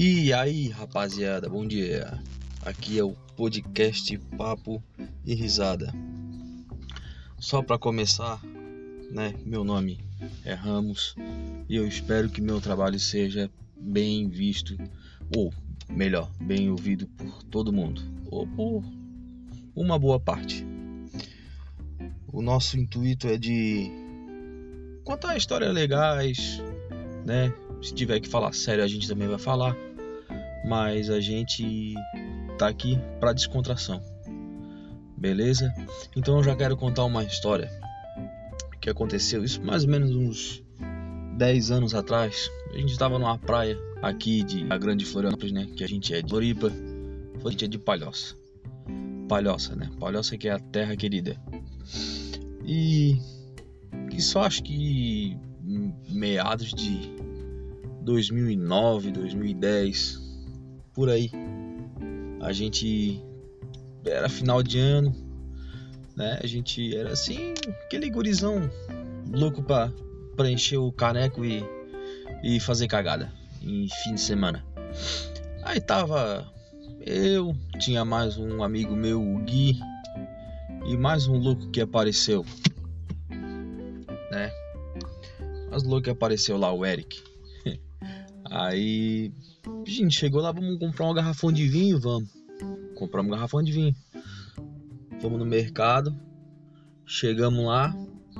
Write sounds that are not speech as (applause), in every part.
E aí, rapaziada, bom dia. Aqui é o podcast Papo e Risada. Só para começar, né? Meu nome é Ramos e eu espero que meu trabalho seja bem visto ou melhor, bem ouvido por todo mundo ou por uma boa parte. O nosso intuito é de contar histórias legais, né? Se tiver que falar sério, a gente também vai falar. Mas a gente tá aqui para descontração. Beleza? Então eu já quero contar uma história que aconteceu isso mais ou menos uns 10 anos atrás. A gente estava numa praia aqui de a Grande Florianópolis, né, que a gente é de Floripa, a gente é de Palhoça. Palhoça, né? Palhoça que é a terra querida. E isso acho que meados de 2009, 2010, por aí. A gente era final de ano, né? A gente era assim, aquele gurizão louco pra preencher o caneco e, e fazer cagada em fim de semana. Aí tava eu, tinha mais um amigo meu, o Gui, e mais um louco que apareceu, né? Mas louco que apareceu lá, o Eric. (laughs) Aí, gente, chegou lá, vamos comprar uma garrafão de vinho, vamos. Compramos um garrafão de vinho. Fomos no mercado, chegamos lá,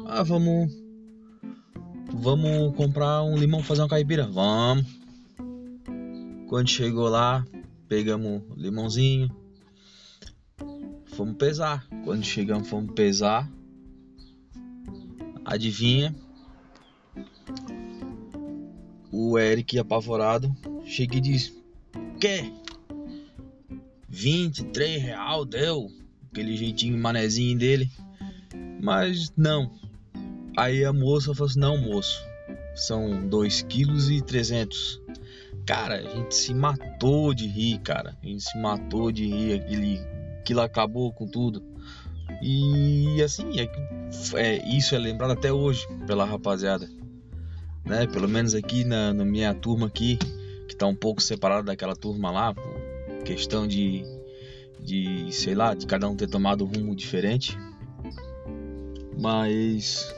ah, vamos vamos comprar um limão fazer uma caipira. Vamos. Quando chegou lá, pegamos limãozinho. Fomos pesar. Quando chegamos, fomos pesar. Adivinha? O Eric apavorado chega e diz: Que? 23 real deu? Aquele jeitinho manezinho dele. Mas não. Aí a moça falou assim: Não, moço, são 2 quilos e 300. Cara, a gente se matou de rir, cara. A gente se matou de rir. Aquele, aquilo acabou com tudo. E assim, é, é, isso é lembrado até hoje pela rapaziada né? Pelo menos aqui na, na minha turma aqui, que está um pouco separada daquela turma lá, por questão de, de, sei lá, de cada um ter tomado um rumo diferente. Mas,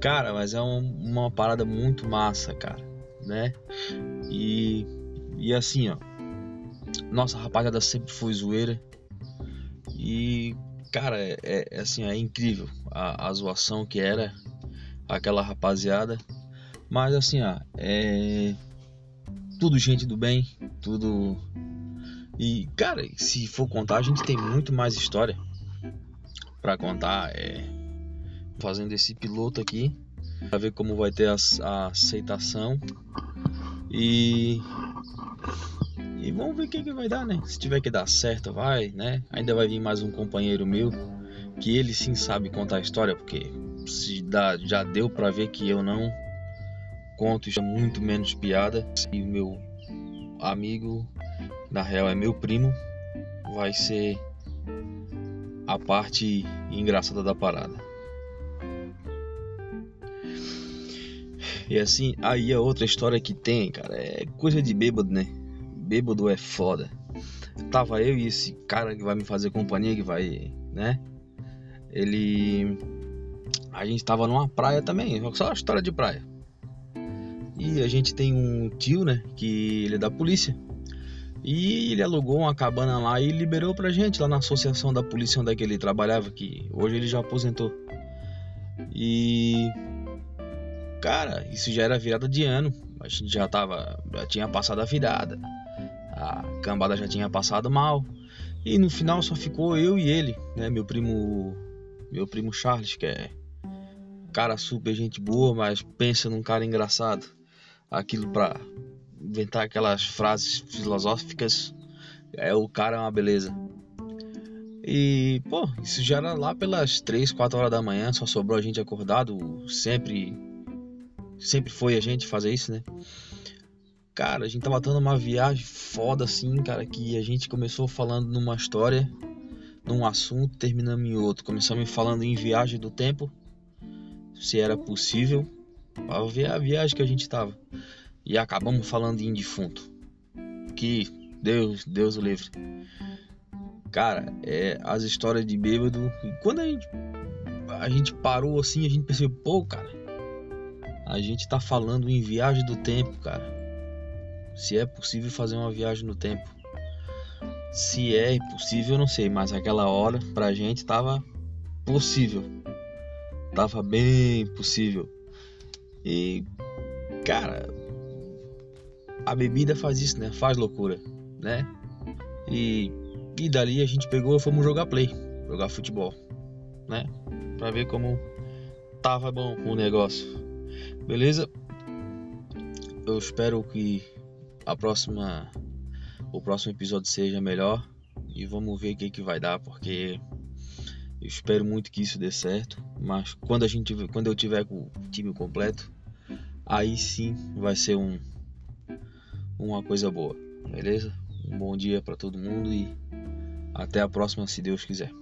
cara, mas é um, uma parada muito massa, cara, né? E, e assim, ó, nossa rapaziada sempre foi zoeira. E, cara, é, é assim, é incrível a, a zoação que era aquela rapaziada. Mas assim, ó, é tudo gente do bem, tudo e cara, se for contar, a gente tem muito mais história para contar, é fazendo esse piloto aqui para ver como vai ter a, a, aceitação e e vamos ver o que, que vai dar, né? Se tiver que dar certo, vai, né? Ainda vai vir mais um companheiro meu que ele sim sabe contar a história, porque se dá, já deu para ver que eu não conto isso é muito menos piada. E o meu amigo, na real é meu primo, vai ser a parte engraçada da parada. E assim, aí a outra história que tem, cara, é coisa de bêbado, né? Bêbado é foda. Tava eu e esse cara que vai me fazer companhia, que vai, né? Ele a gente tava numa praia também, só história de praia. E a gente tem um tio, né, que ele é da polícia. E ele alugou uma cabana lá e liberou pra gente lá na associação da polícia onde é que ele trabalhava, que hoje ele já aposentou. E cara, isso já era virada de ano. A gente já tava, já tinha passado a virada. A cambada já tinha passado mal. E no final só ficou eu e ele, né, meu primo, meu primo Charles, que é cara super gente boa, mas pensa num cara engraçado. Aquilo para inventar aquelas frases filosóficas, é o cara é uma beleza. E, pô, isso já era lá pelas 3, 4 horas da manhã, só sobrou a gente acordado, sempre sempre foi a gente fazer isso, né? Cara, a gente tava dando uma viagem foda assim, cara, que a gente começou falando numa história, num assunto, terminamos em outro. Começamos falando em viagem do tempo, se era possível, para ver a viagem que a gente estava. e acabamos falando em defunto. Que Deus, Deus o livre. Cara, é as histórias de bêbado. Quando a gente, a gente parou assim, a gente percebeu, pô, cara, a gente tá falando em viagem do tempo, cara. Se é possível fazer uma viagem no tempo. Se é possível, não sei, mas aquela hora pra gente tava possível. Tava bem possível. E cara, a bebida faz isso, né? Faz loucura, né? E, e dali a gente pegou e fomos jogar play, jogar futebol, né? Pra ver como tava bom o negócio. Beleza? Eu espero que a próxima o próximo episódio seja melhor e vamos ver o que, que vai dar, porque eu espero muito que isso dê certo, mas quando a gente quando eu tiver com o time completo, aí sim vai ser um uma coisa boa, beleza? Um bom dia para todo mundo e até a próxima, se Deus quiser.